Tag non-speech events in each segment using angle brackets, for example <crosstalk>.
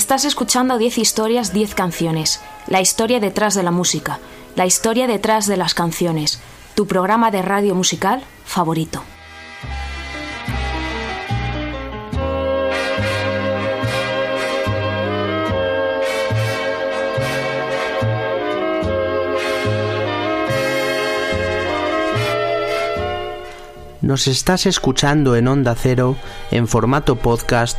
Estás escuchando 10 historias, 10 canciones. La historia detrás de la música. La historia detrás de las canciones. Tu programa de radio musical favorito. Nos estás escuchando en Onda Cero en formato podcast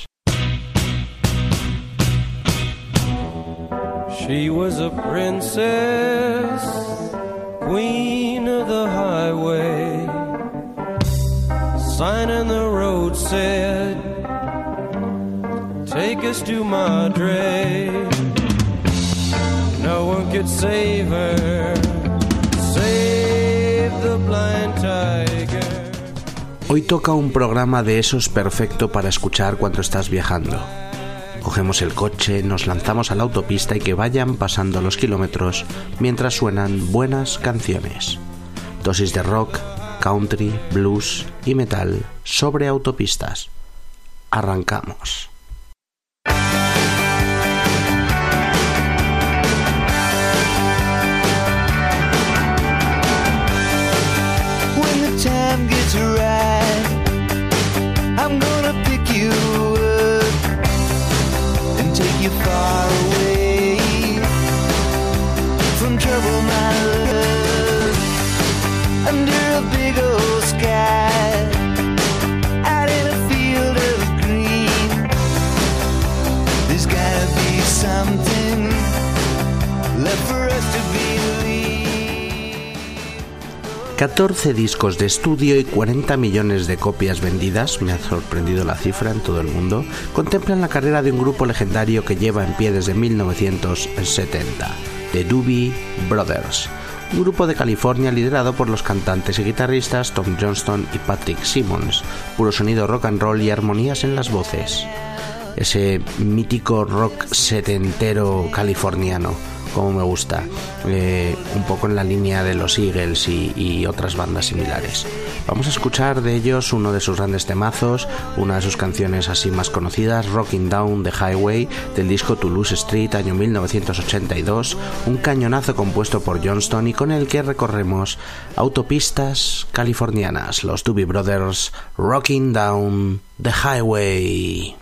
She was a princess, queen of the highway. Sign in the road said, Take us to Madre. No one could save her, save the blind tiger. Hoy toca un programa de esos perfecto para escuchar cuando estás viajando. Cogemos el coche, nos lanzamos a la autopista y que vayan pasando los kilómetros mientras suenan buenas canciones. Dosis de rock, country, blues y metal sobre autopistas. Arrancamos. You far 14 discos de estudio y 40 millones de copias vendidas, me ha sorprendido la cifra en todo el mundo, contemplan la carrera de un grupo legendario que lleva en pie desde 1970, The Doobie Brothers, un grupo de California liderado por los cantantes y guitarristas Tom Johnston y Patrick Simmons, puro sonido rock and roll y armonías en las voces. Ese mítico rock setentero californiano como me gusta, eh, un poco en la línea de los Eagles y, otras bandas similares. Vamos a escuchar de ellos uno de sus grandes temazos, una de sus canciones así más conocidas, Rocking Down the Highway, del disco Toulouse Street, año 1982, un cañonazo compuesto por Johnston y con el que recorremos autopistas californianas, los Doobie Brothers, Rocking Down the Highway.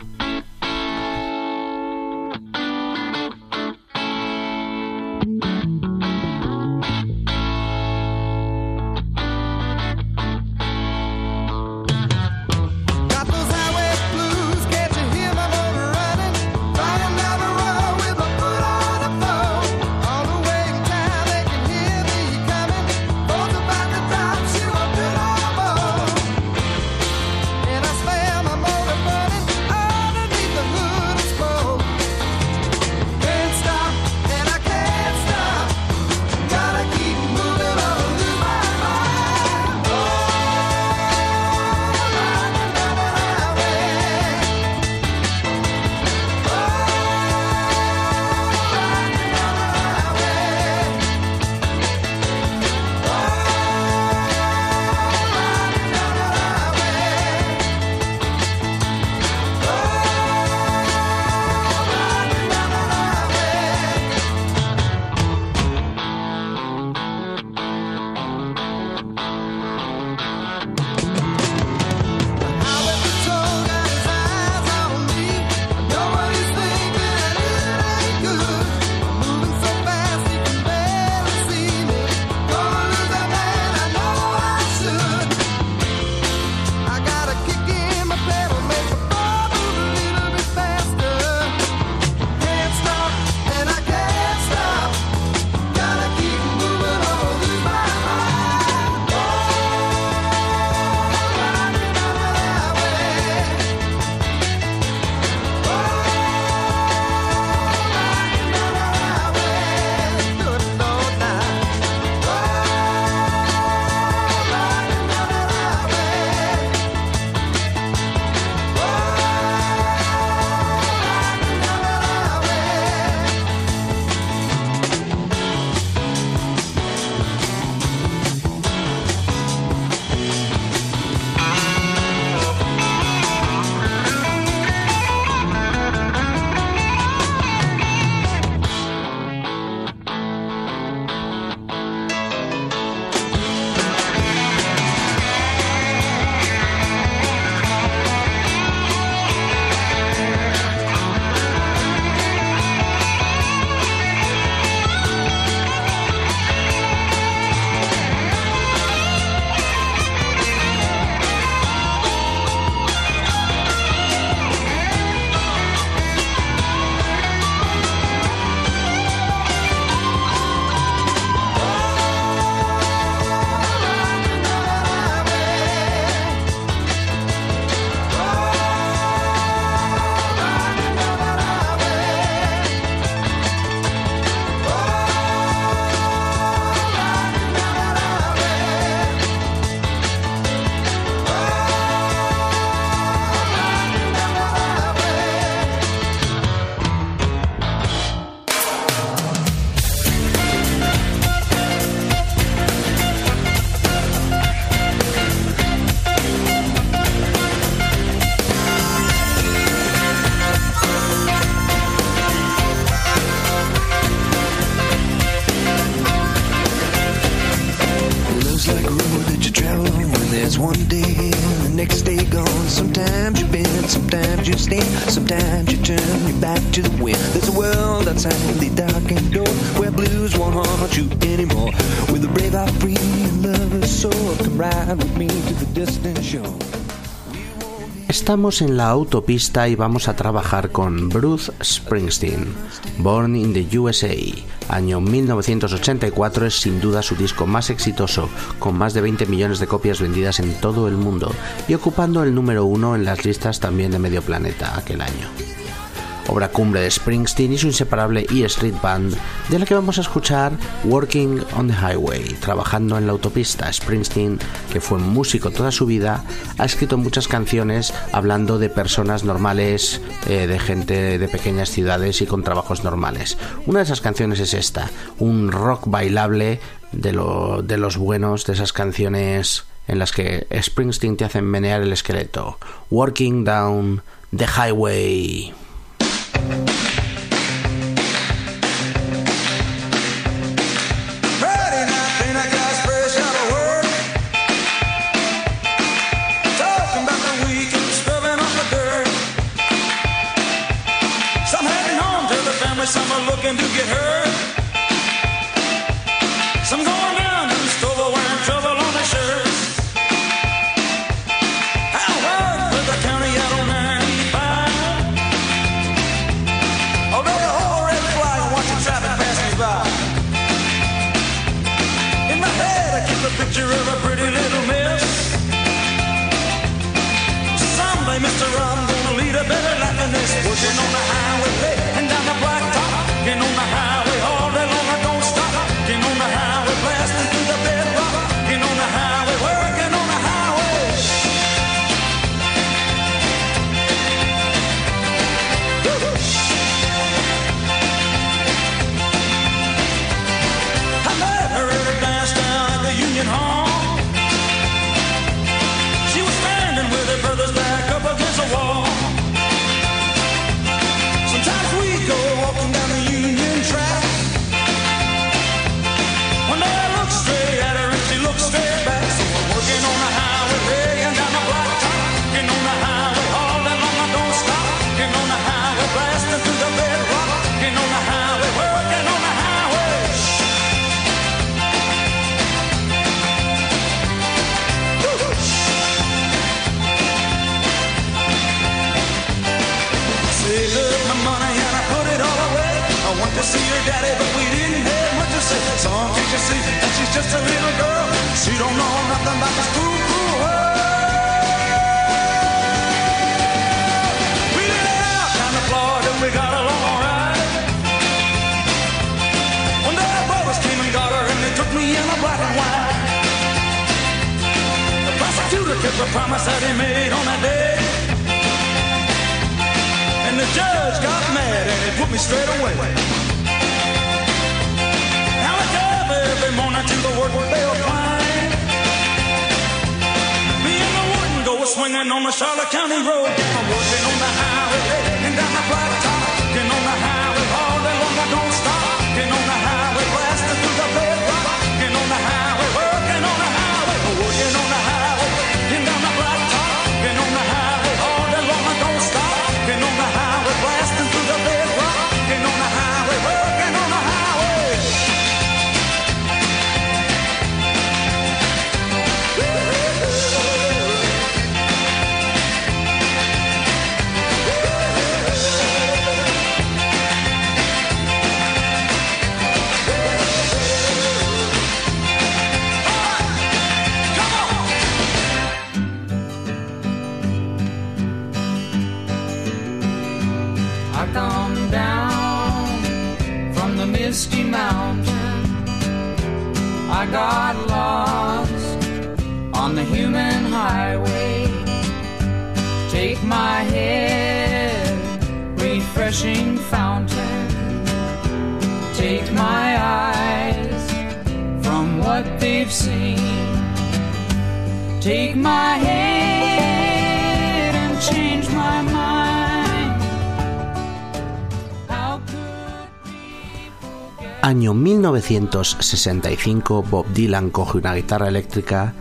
Estamos en la autopista y vamos a trabajar con Bruce Springsteen. Born in the USA, año 1984 es sin duda su disco más exitoso, con más de 20 millones de copias vendidas en todo el mundo y ocupando el número uno en las listas también de medio planeta aquel año obra cumbre de Springsteen y su inseparable E Street Band, de la que vamos a escuchar Working on the Highway, trabajando en la autopista. Springsteen, que fue músico toda su vida, ha escrito muchas canciones hablando de personas normales, eh, de gente de pequeñas ciudades y con trabajos normales. Una de esas canciones es esta, un rock bailable de, los buenos, de esas canciones en las que Springsteen te hacen menear el esqueleto. Working down the highway. Take my hand and change my mind. Año 1965, Bob Dylan coge una guitarra eléctrica,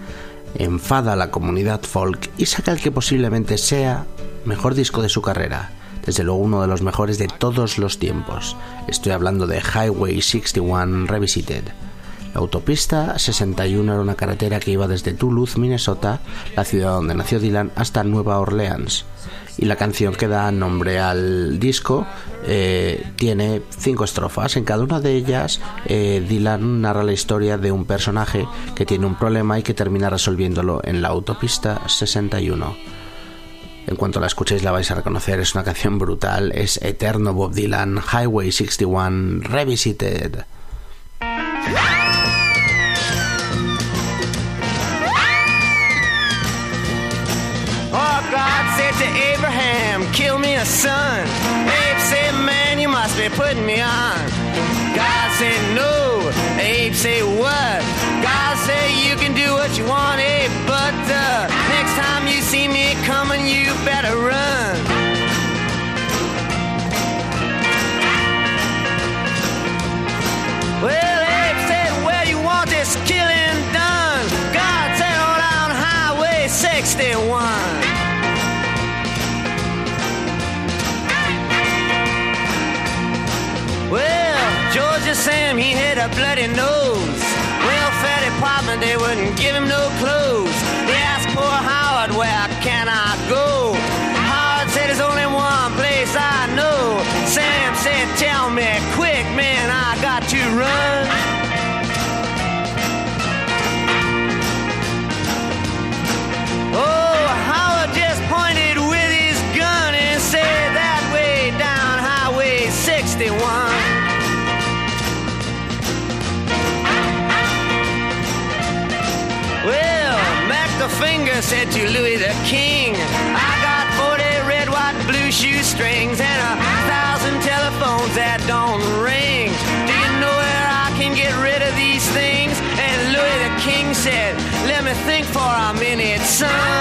enfada a la comunidad folk y saca el que posiblemente sea mejor disco de su carrera, desde luego uno de los mejores de todos los tiempos. Estoy hablando de Highway 61 Revisited. La autopista 61 era una carretera que iba desde Duluth, Minnesota, la ciudad donde nació Dylan, hasta Nueva Orleans. Y la canción que da nombre al disco eh, tiene cinco estrofas. En cada una de ellas, eh, Dylan narra la historia de un personaje que tiene un problema y que termina resolviéndolo en la autopista 61. En cuanto la escuchéis la vais a reconocer, es una canción brutal, es Eterno Bob Dylan, Highway 61 Revisited. To Abraham, kill me a son. Abe said, man, you must be putting me on. God said, no. Abe said, what? God said, you can do what you want, Abe, but uh, next time you see me coming, you better run. A shoestrings and a thousand telephones that don't ring. Do you know where I can get rid of these things? And Louis the King said, Let me think for a minute, son.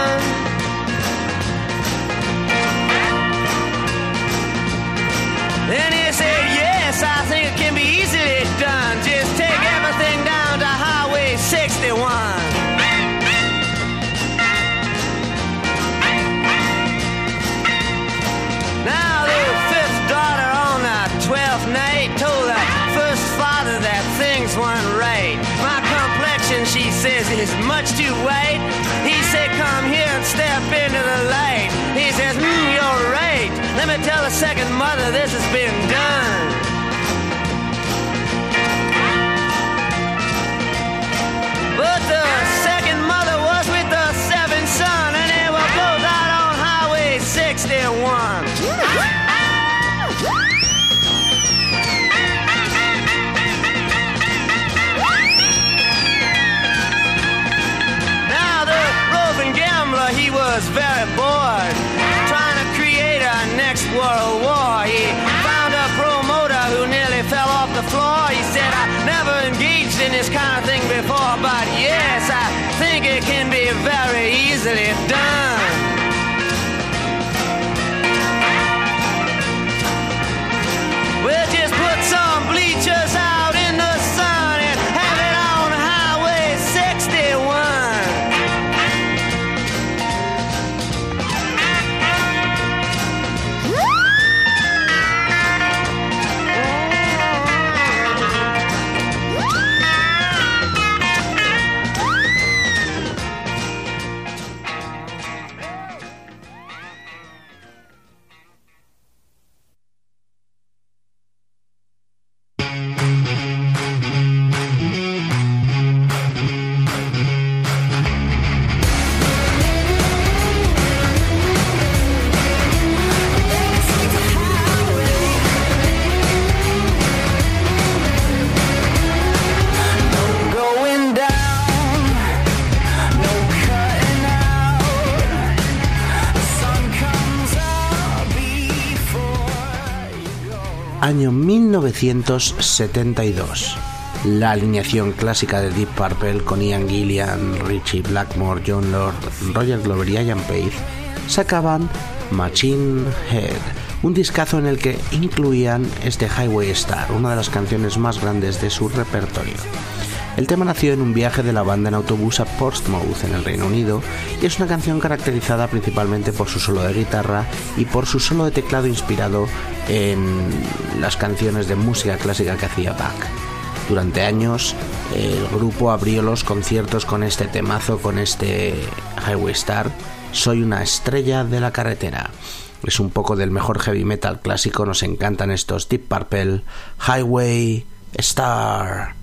Tell a second mother this has been 1972. La alineación clásica de Deep Purple con Ian Gillian, Richie Blackmore, John Lord, Roger Glover y Ian Page sacaban Machine Head, un discazo en el que incluían este Highway Star, una de las canciones más grandes de su repertorio. El tema nació en un viaje de la banda en autobús a Portsmouth, en el Reino Unido, y es una canción caracterizada principalmente por su solo de guitarra y por su solo de teclado inspirado en las canciones de música clásica que hacía Bach. Durante años el grupo abrió los conciertos con este temazo, con este Highway Star, Soy una estrella de la carretera. Es un poco del mejor heavy metal clásico, nos encantan estos Deep Purple, Highway Star.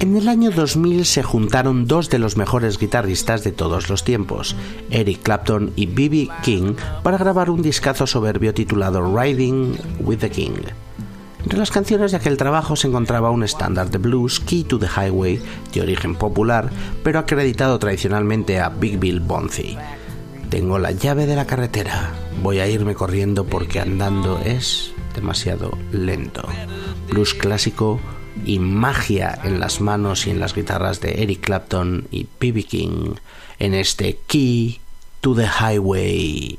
En el año 2000 se juntaron dos de los mejores guitarristas de todos los tiempos, Eric Clapton y B.B. King, para grabar un discazo soberbio titulado Riding with the King. Entre las canciones de aquel trabajo se encontraba un estándar de blues, Key to the Highway, de origen popular, pero acreditado tradicionalmente a Big Bill Bonzi. Tengo la llave de la carretera, voy a irme corriendo porque andando es demasiado lento. Blues clásico y magia en las manos y en las guitarras de Eric Clapton y B.B. King en este Key to the Highway.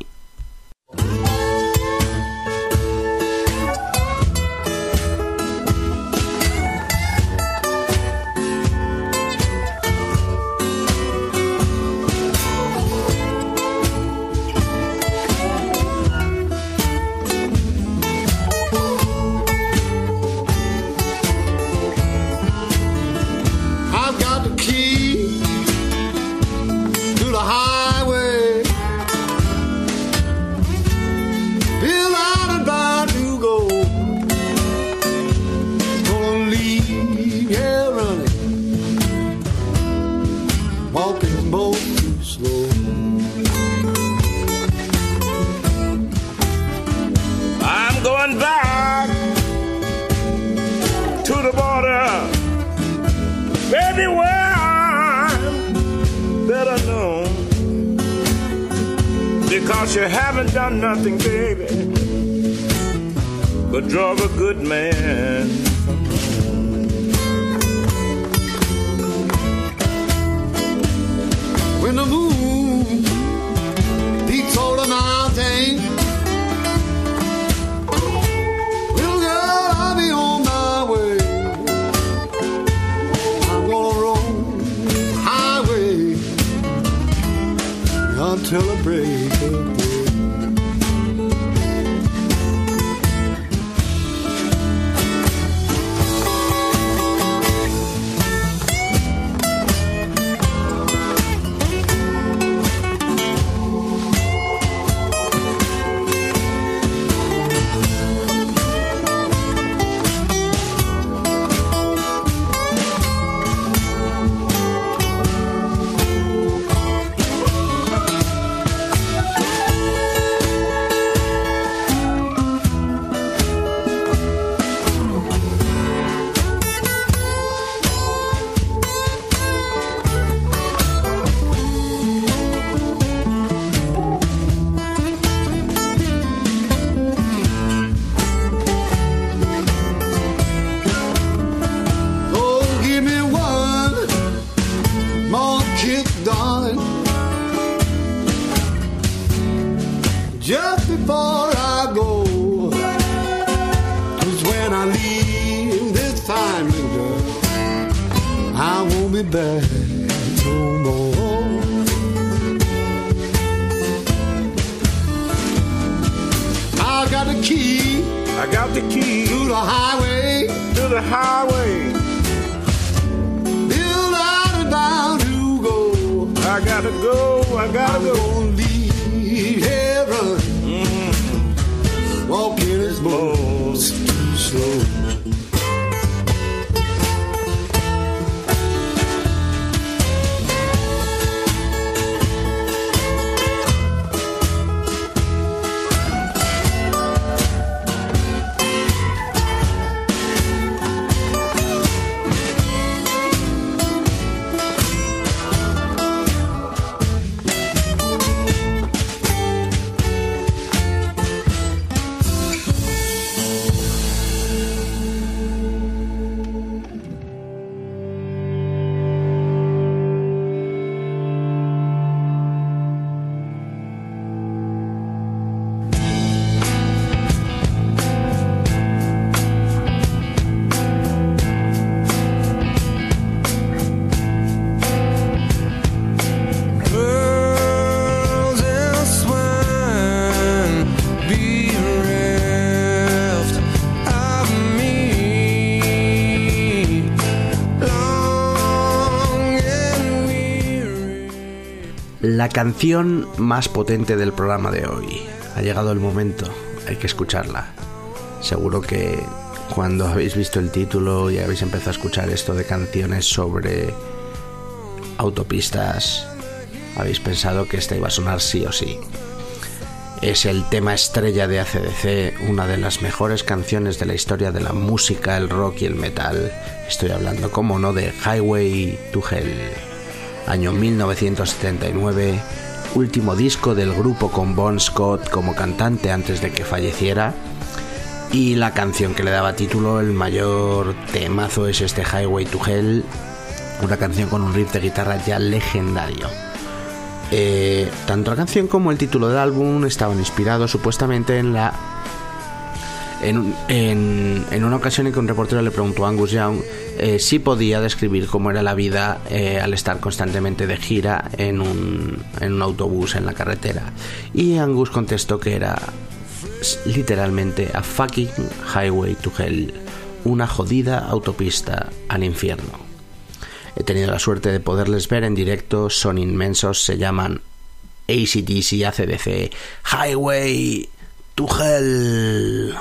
Nothing, baby, but drove a good man. When the moon peaks over the mountain. Little girl, I'll be on my way. I'm gonna the highway until break I will leave heaven mm. walking his bones. Canción más potente del programa de hoy. Ha llegado el momento, hay que escucharla. Seguro que cuando habéis visto el título y habéis empezado a escuchar esto de canciones sobre autopistas, habéis pensado que esta iba a sonar sí o sí. Es el tema estrella de ACDC, una de las mejores canciones de la historia de la música, el rock y el metal. Estoy hablando, como no, de Highway to Hell, año 1979, último disco del grupo con Bon Scott como cantante antes de que falleciera. Y la canción que le daba título, el mayor temazo es este Highway to Hell, una canción con un riff de guitarra ya legendario. Eh, tanto la canción como el título del álbum estaban inspirados supuestamente en la en, en- en una ocasión en que un reportero le preguntó a Angus Young eh, si podía describir cómo era la vida eh, al estar constantemente de gira en un, en un autobús en la carretera. Y Angus contestó que era literalmente a fucking highway to hell, una jodida autopista al infierno. He tenido la suerte de poderles ver en directo, son inmensos, se llaman ACDC, ACDC, Highway to Hell.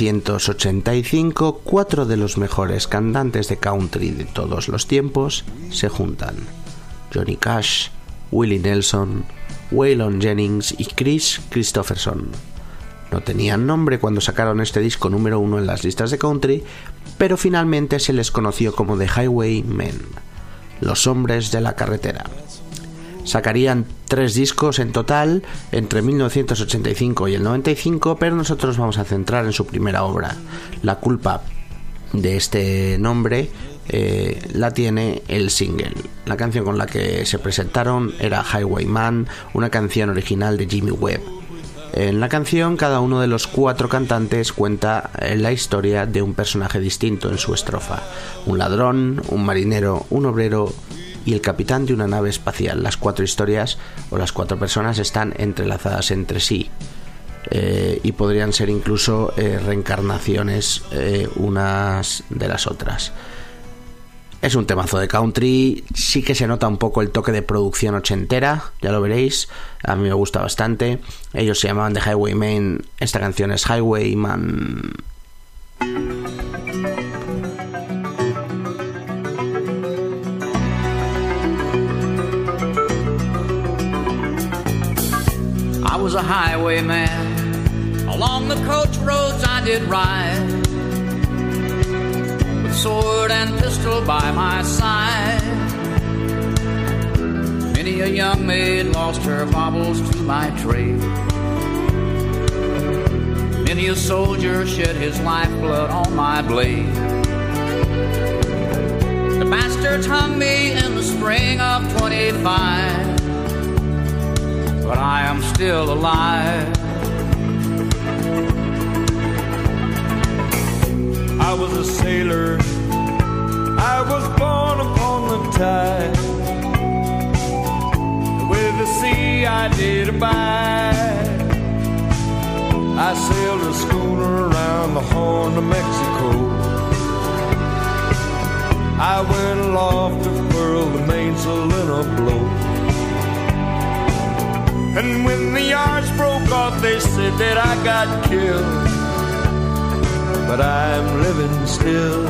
1985, cuatro de los mejores cantantes de country de todos los tiempos se juntan. Johnny Cash, Willie Nelson, Waylon Jennings y Chris Christopherson. No tenían nombre cuando sacaron este disco número uno en las listas de country, pero finalmente se les conoció como The Highwaymen, los hombres de la carretera. Sacarían tres discos en total entre 1985 y el 95, pero nosotros vamos a centrar en su primera obra. La culpa de este nombre eh, la tiene el single. La canción con la que se presentaron era Highwayman, una canción original de Jimmy Webb. En la canción, cada uno de los cuatro cantantes cuenta eh, la historia de un personaje distinto en su estrofa. Un ladrón, un marinero, un obrero y el capitán de una nave espacial. Las cuatro historias o las cuatro personas están entrelazadas entre sí. eh, y podrían ser incluso eh, reencarnaciones eh, unas de las otras. Es un temazo de country, sí que se nota un poco el toque de producción ochentera, ya lo veréis, a mí me gusta bastante. Ellos se llamaban The Highwayman, esta canción es Highwayman. Was a highwayman. Along the coach roads I did ride. With sword and pistol by my side. Many a young maid lost her baubles to my trade. Many a soldier shed his lifeblood on my blade. The bastards hung me in the spring of 25 but I am still alive. I was a sailor. I was born upon the tide. With the sea I did abide. I sailed a schooner around the Horn of Mexico. I went aloft to furl the mainsail in a blow. And when the yards broke off, they said that I got killed. But I'm living still.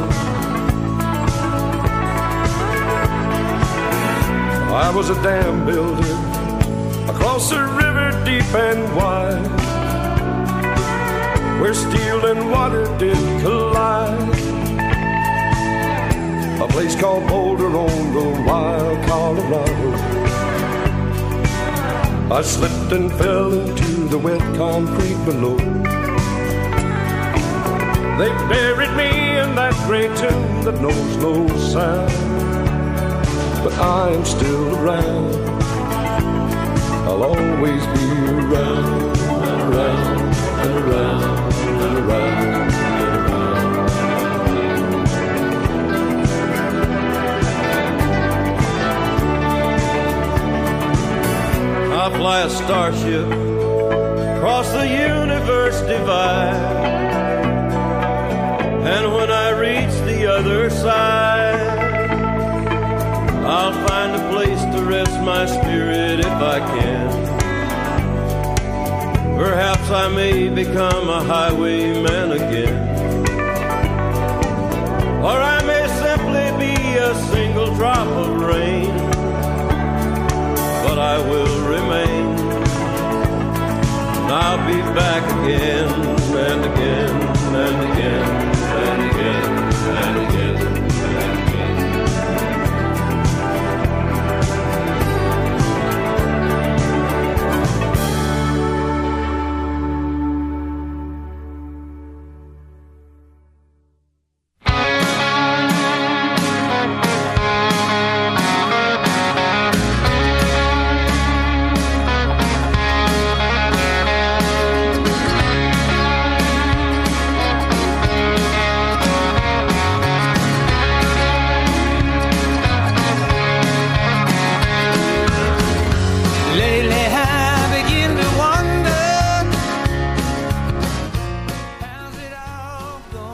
I was a dam builder across a river deep and wide, where steel and water did collide. A place called Boulder on the wild Colorado. I slipped and fell into the wet concrete below. They buried me in that great tomb that knows no sound. But I am still around. I'll always be around around and around I fly a starship across the universe divide. And when I reach the other side, I'll find a place to rest my spirit if I can. Perhaps I may become a highwayman again. Or I may simply be a single drop of rain but I will remain. And I'll be back again and again and again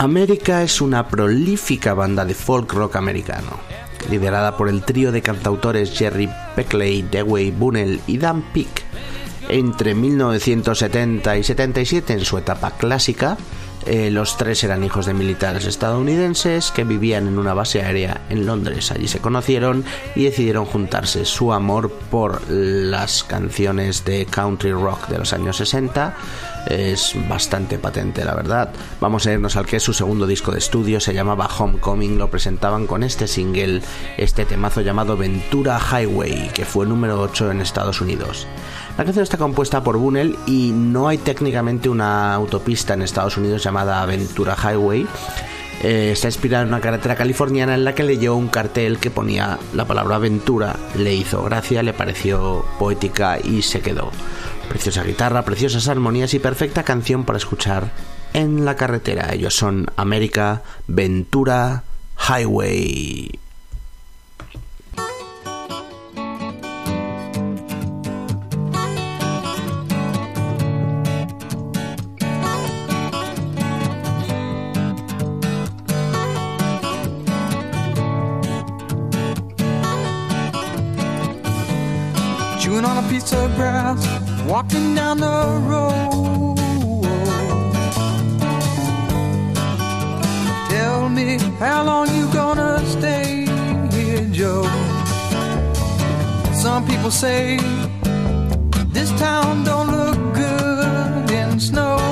América es una prolífica banda de folk rock americano, liderada por el trío de cantautores Jerry Beckley, Dewey Bunnell y Dan Peake. Entre 1970 y 77, en su etapa clásica, eh, los tres eran hijos de militares estadounidenses que vivían en una base aérea en Londres. Allí se conocieron y decidieron juntarse. Su amor por las canciones de country rock de los años 60 es bastante patente, la verdad. Vamos a irnos al que es su segundo disco de estudio, se llamaba Homecoming, lo presentaban con este single, este temazo llamado Ventura Highway, que fue número 8 en Estados Unidos. La canción está compuesta por Bunnell y no hay técnicamente una autopista en Estados Unidos llamada Ventura Highway. Eh, está inspirada en una carretera californiana en la que leyó un cartel que ponía la palabra aventura, le hizo gracia, le pareció poética y se quedó. Preciosa guitarra, preciosas armonías y perfecta canción para escuchar en la carretera. Ellos son América Ventura Highway. Walking down the road. Tell me how long you gonna stay here, Joe? Some people say this town don't look good in snow.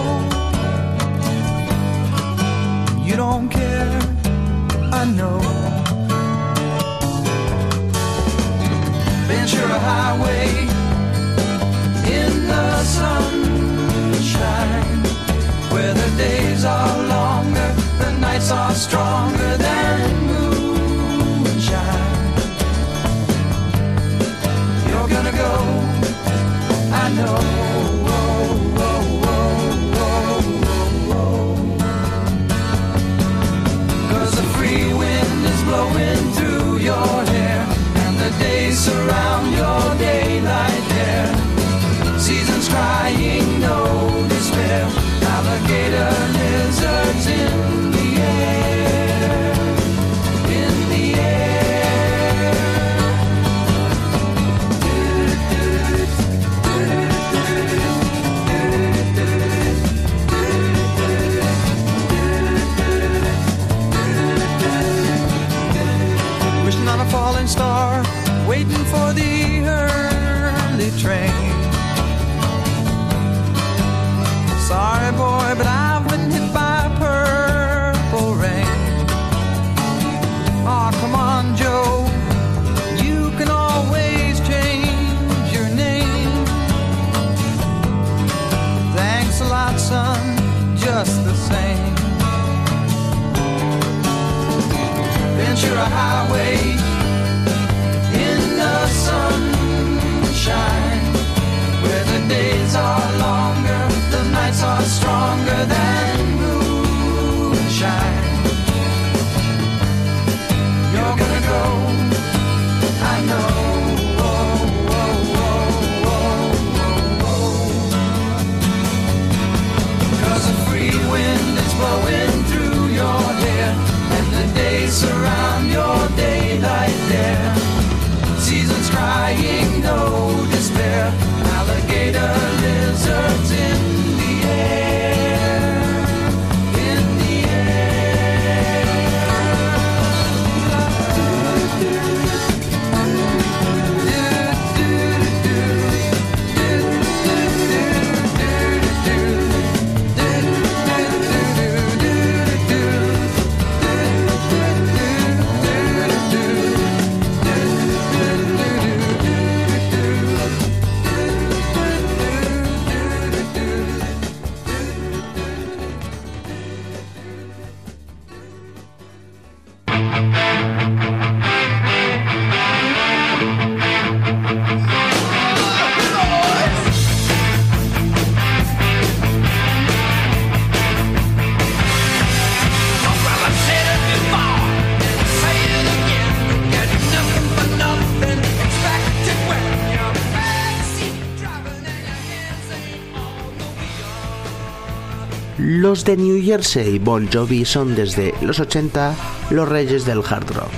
Los de New Jersey Bon Jovi son desde los 80 los reyes del hard rock.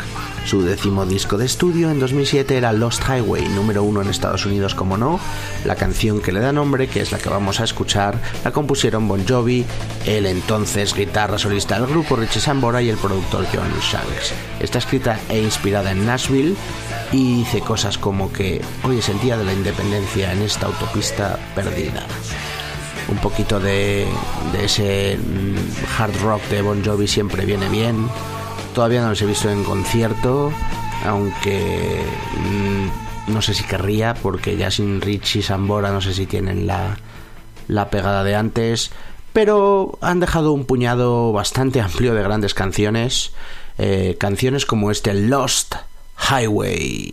Su décimo disco de estudio en 2007 era Lost Highway, número uno en Estados Unidos como no. La canción que le da nombre, que es la que vamos a escuchar, la compusieron Bon Jovi, el entonces guitarra solista del grupo Richie Sambora y el productor John Shanks. Está escrita e inspirada en Nashville y dice cosas como que hoy es el día de la independencia en esta autopista perdida un poquito de, de ese mm, hard rock de Bon Jovi siempre viene bien. Todavía no los he visto en concierto, aunque mm, no sé si querría, porque ya sin Rich y Sambora no sé si tienen la, la pegada de antes. Pero han dejado un puñado bastante <laughs> amplio de grandes canciones. eh, canciones como este Lost Highway.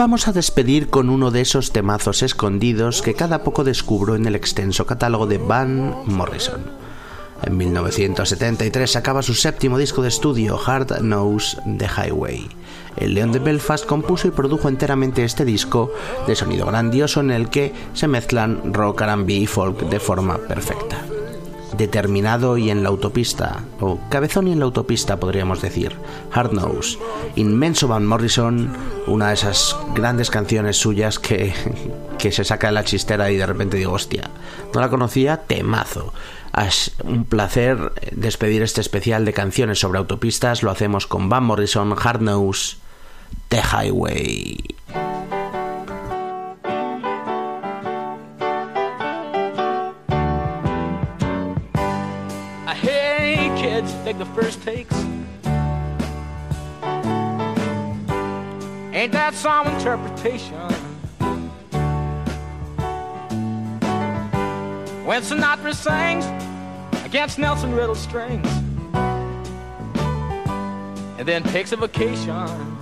Vamos a despedir con uno de esos temazos escondidos que cada poco descubro en el extenso catálogo de Van Morrison. En 1973 sacaba su séptimo disco de estudio, Hard Knows the Highway. El León de Belfast compuso y produjo enteramente este disco de sonido grandioso en el que se mezclan rock, R&B y folk de forma perfecta determinado y en la autopista, o cabezón y en la autopista podríamos decir, Hard Nose, inmenso Van Morrison, una de esas grandes canciones suyas que, que se saca de la chistera y de repente digo, hostia, no la conocía, temazo. Es un placer despedir este especial de canciones sobre autopistas, lo hacemos con Van Morrison, Hard Nose, The Highway. Take the first takes. Ain't that some interpretation? When Sinatra sings against Nelson Riddle strings and then takes a vacation.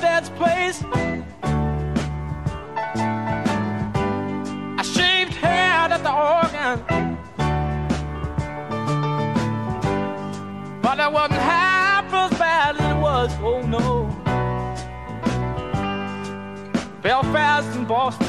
Dead's place. I shaved head at the organ. But it wasn't half as bad as it was, oh no. Belfast and Boston.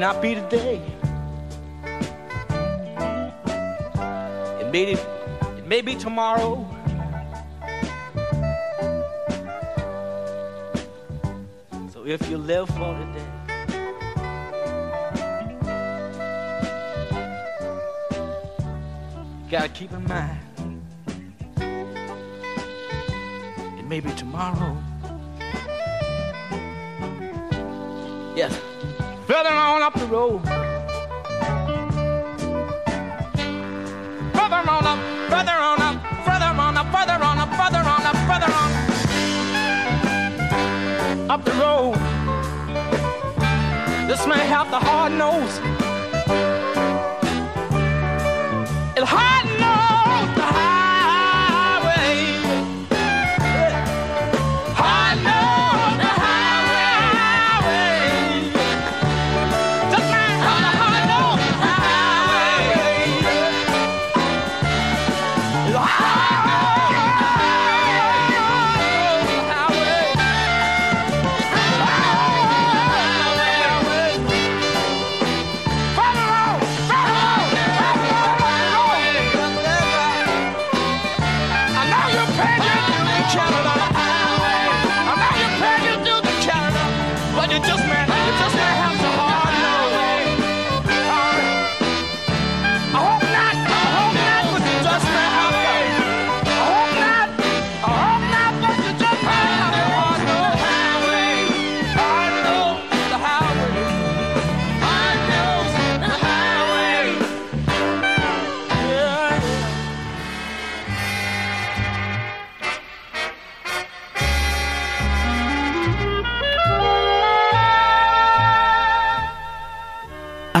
Not be today. It may, it may be tomorrow. So if you live for today. Gotta keep in mind, it may be tomorrow. Yes, further on up the road. Further on up, further on up, further on up, further on up, further on up, further on up the road. This may have the hard nose.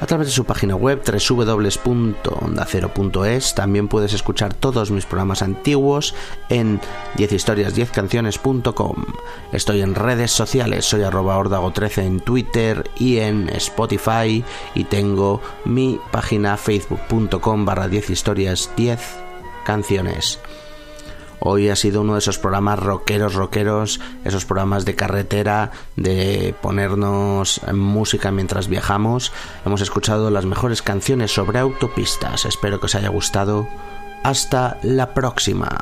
a través de su página web www.ondacero.es. También puedes escuchar todos mis programas antiguos en 10historias10canciones.com. Estoy en redes sociales, soy arroba ordago13 en Twitter y en Spotify y tengo mi página facebook.com barra 10 historias 10 canciones. Hoy ha sido uno de esos programas rockeros, rockeros, esos programas de carretera, de ponernos música mientras viajamos. Hemos escuchado las mejores canciones sobre autopistas. Espero que os haya gustado. Hasta la próxima.